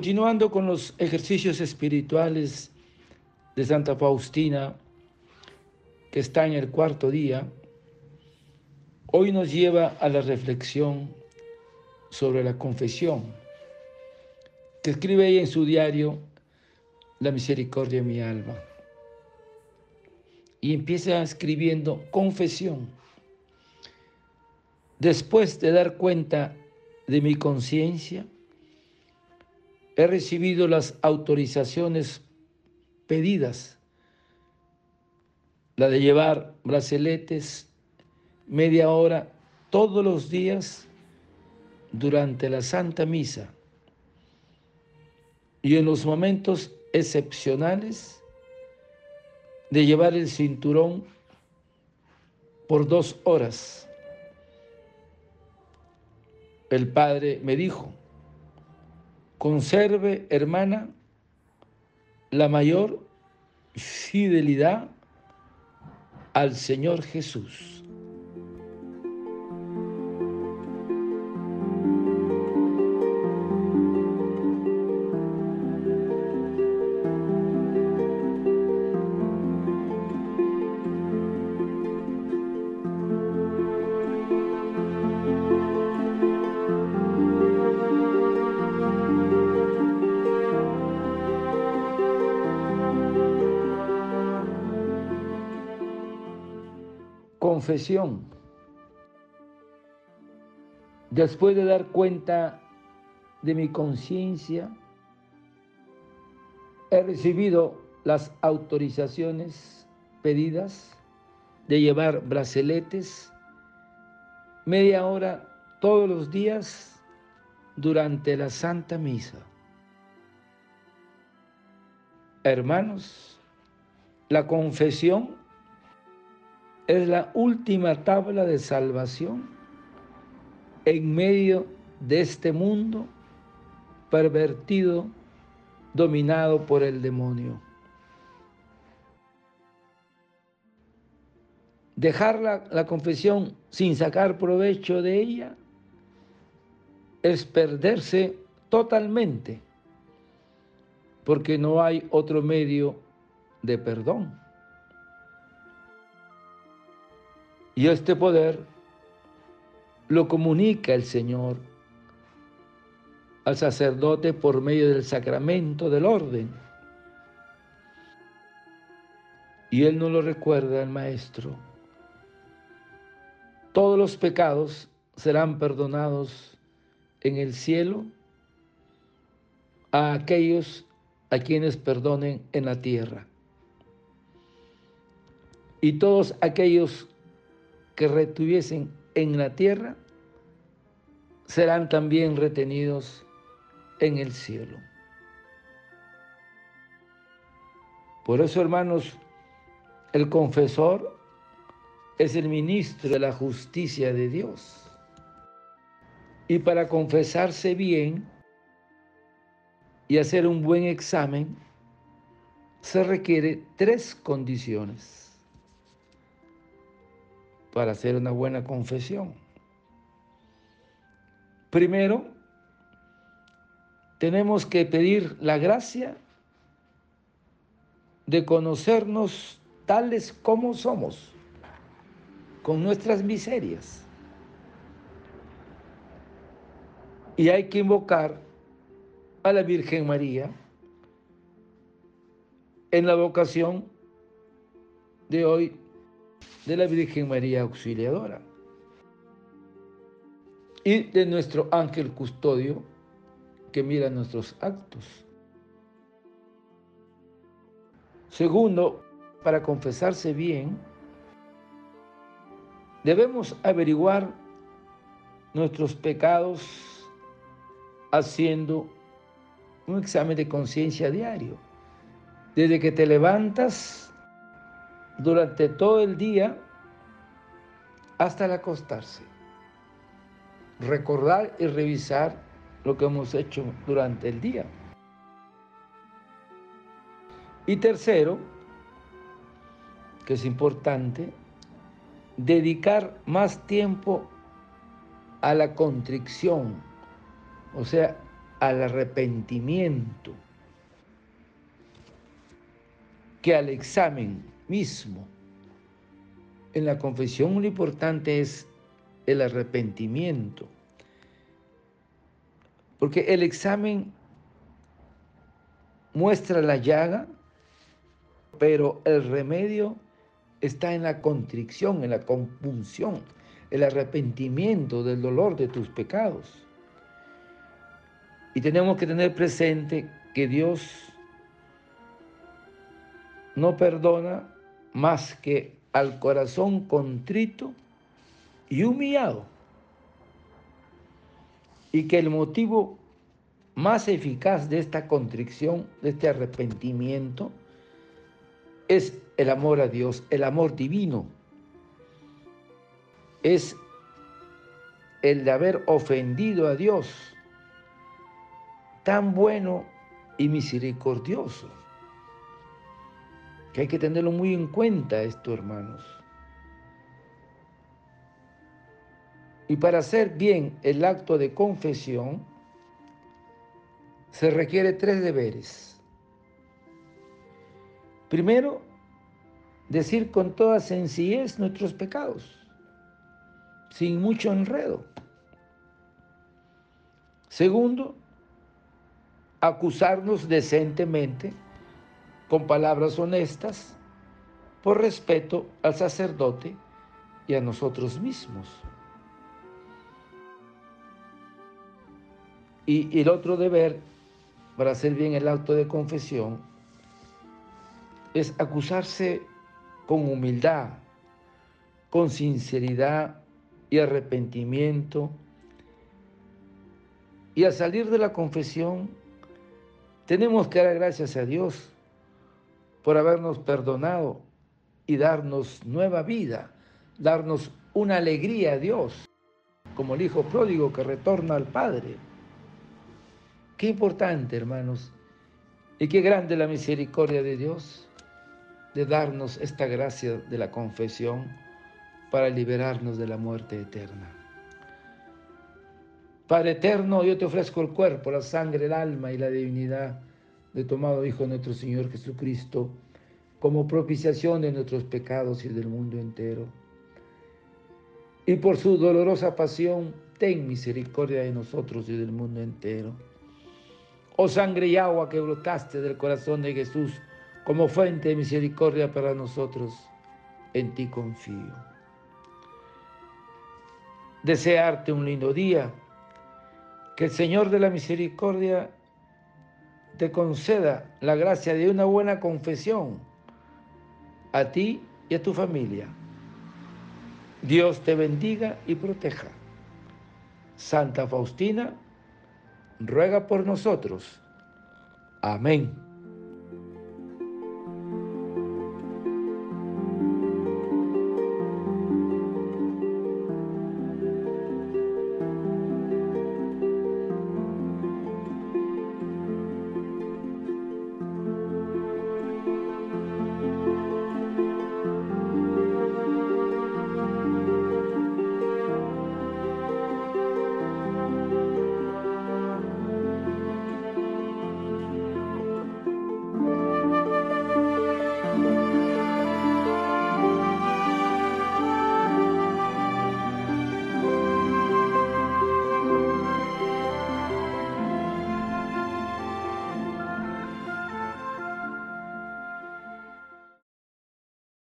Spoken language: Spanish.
Continuando con los ejercicios espirituales de Santa Faustina, que está en el cuarto día, hoy nos lleva a la reflexión sobre la confesión, que escribe ella en su diario, La misericordia de mi alma. Y empieza escribiendo confesión. Después de dar cuenta de mi conciencia, he recibido las autorizaciones pedidas, la de llevar braceletes media hora todos los días durante la Santa Misa y en los momentos excepcionales de llevar el cinturón por dos horas. El Padre me dijo, conserve, hermana, la mayor fidelidad al Señor Jesús. Confesión. Después de dar cuenta de mi conciencia, he recibido las autorizaciones pedidas de llevar braceletes media hora todos los días durante la Santa Misa. Hermanos, la confesión es la última tabla de salvación en medio de este mundo pervertido, dominado por el demonio. Dejar la, la, confesión sin sacar provecho de ella es perderse totalmente, porque no hay otro medio de perdón. Y este poder lo comunica el Señor al sacerdote por medio del sacramento del orden. Y él no lo recuerda al Maestro. Todos los pecados serán perdonados en el cielo a aquellos a quienes perdonen en la tierra. Y todos aquellos que retuviesen en la tierra serán también retenidos en el cielo. Por eso, hermanos, el confesor es el ministro de la justicia de Dios. Y para confesarse bien y hacer un buen examen, se requiere tres condiciones para hacer una buena confesión. Primero, tenemos que pedir la gracia de conocernos tales como somos, con nuestras miserias. Y hay que invocar a la Virgen María en la vocación de hoy de la Virgen María Auxiliadora y de nuestro ángel custodio que mira nuestros actos. Segundo, para confesarse bien, debemos averiguar nuestros pecados haciendo un examen de conciencia diario. Desde que te levantas durante todo el día hasta el acostarse. Recordar y revisar lo que hemos hecho durante el día. Y tercero, que es importante, dedicar más tiempo a la contrición, o sea, al arrepentimiento que al examen mismo. En la confesión lo importante es el arrepentimiento. Porque el examen muestra la llaga, pero el remedio está en la contrición, en la compunción, el arrepentimiento del dolor de tus pecados. Y tenemos que tener presente que Dios no perdona más que al corazón contrito y humillado. Y que el motivo más eficaz de esta contrición, de este arrepentimiento, es el amor a Dios, el amor divino. Es el de haber ofendido a Dios, tan bueno y misericordioso que hay que tenerlo muy en cuenta esto, hermanos. Y para hacer bien el acto de confesión, se requiere tres deberes. Primero, decir con toda sencillez nuestros pecados, sin mucho enredo. Segundo, acusarnos decentemente con palabras honestas, por respeto al sacerdote y a nosotros mismos. Y, el otro deber para hacer bien el acto de confesión es acusarse con humildad, con sinceridad y arrepentimiento. Y al salir de la confesión, tenemos que dar gracias a Dios por habernos perdonado y darnos nueva vida, darnos una alegría a Dios, como el Hijo pródigo que retorna al Padre. Qué importante, hermanos, y qué grande la misericordia de Dios de darnos esta gracia de la confesión para liberarnos de la muerte eterna. Padre eterno, yo te ofrezco el cuerpo, la sangre, el alma y la divinidad de tomado Hijo nuestro Señor Jesucristo, como propiciación de nuestros pecados y del mundo entero. Y por su dolorosa pasión, ten misericordia de nosotros y del mundo entero. Oh sangre y agua que brotaste del corazón de Jesús como fuente de misericordia para nosotros, en ti confío. Desearte un lindo día, que el Señor de la misericordia te conceda la gracia de una buena confesión a ti y a tu familia. Dios te bendiga y proteja. Santa Faustina, ruega por nosotros. Amén.